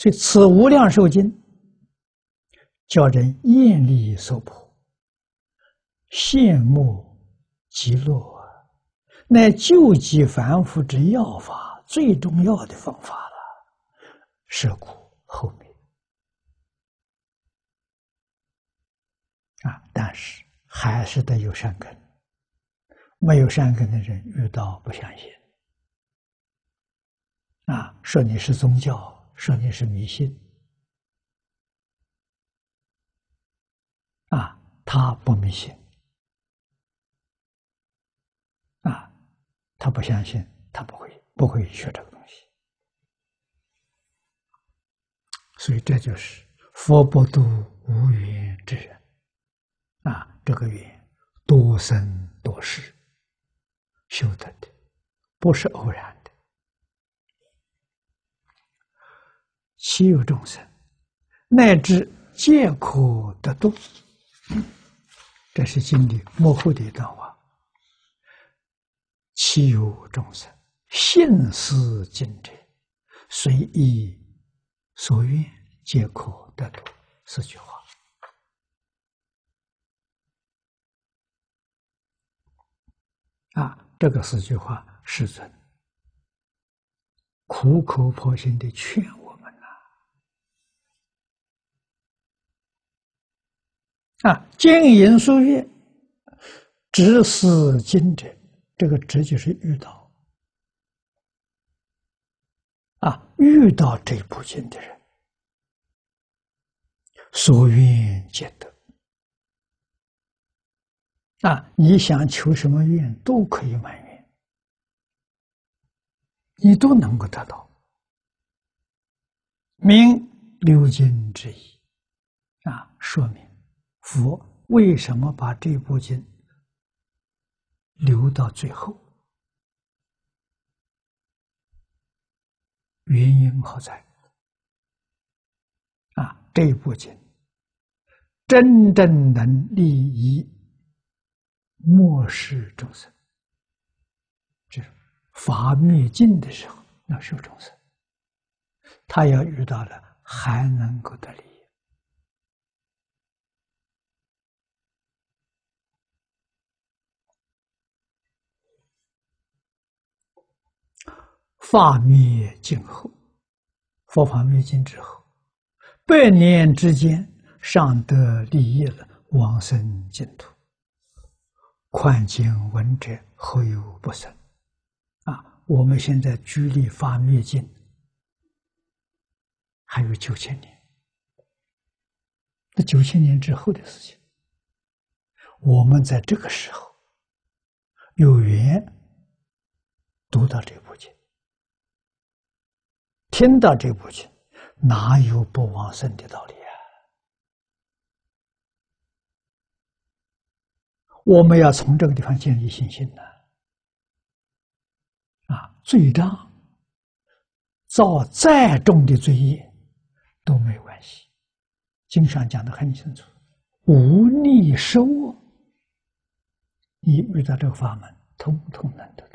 所以此无量寿经，叫人艳丽受婆，羡慕极乐！乃救济凡夫之要法，最重要的方法了。舍苦后面啊，但是还是得有善根。没有善根的人遇到不相信，啊，说你是宗教，说你是迷信，啊，他不迷信，啊，他不相信，他不会不会学这个东西，所以这就是佛不度无缘之人，啊，这个缘多生多世。修得的，不是偶然其。有众生，乃至皆可得度？这是经里幕后的一段话。其有众生，信思经者，随意所愿，皆可得度？四句话。啊。这个四句话，世尊苦口婆心的劝我们呐！啊，经营书院，知思经者，这个“知”就是遇到啊，遇到这部经的人，所愿皆得。啊！你想求什么愿都可以满愿，你都能够得到。明六经之意，啊，说明佛为什么把这部经留到最后？原因何在？啊，这部经真正能利益。末世众生，就是法灭尽的时候，那时候众生，他要遇到了，还能够得利益。法灭尽后，佛法灭尽之后，百年之间，尚得利益了往生净土。宽经闻者，后有不生？啊，我们现在距离发灭尽还有九千年，那九千年之后的事情，我们在这个时候有缘读到这部经，听到这部经，哪有不往生的道理啊？我们要从这个地方建立信心呢，啊，罪障造再重的罪业都没关系，经上讲的很清楚，无逆收，你遇到这个法门，通通能得。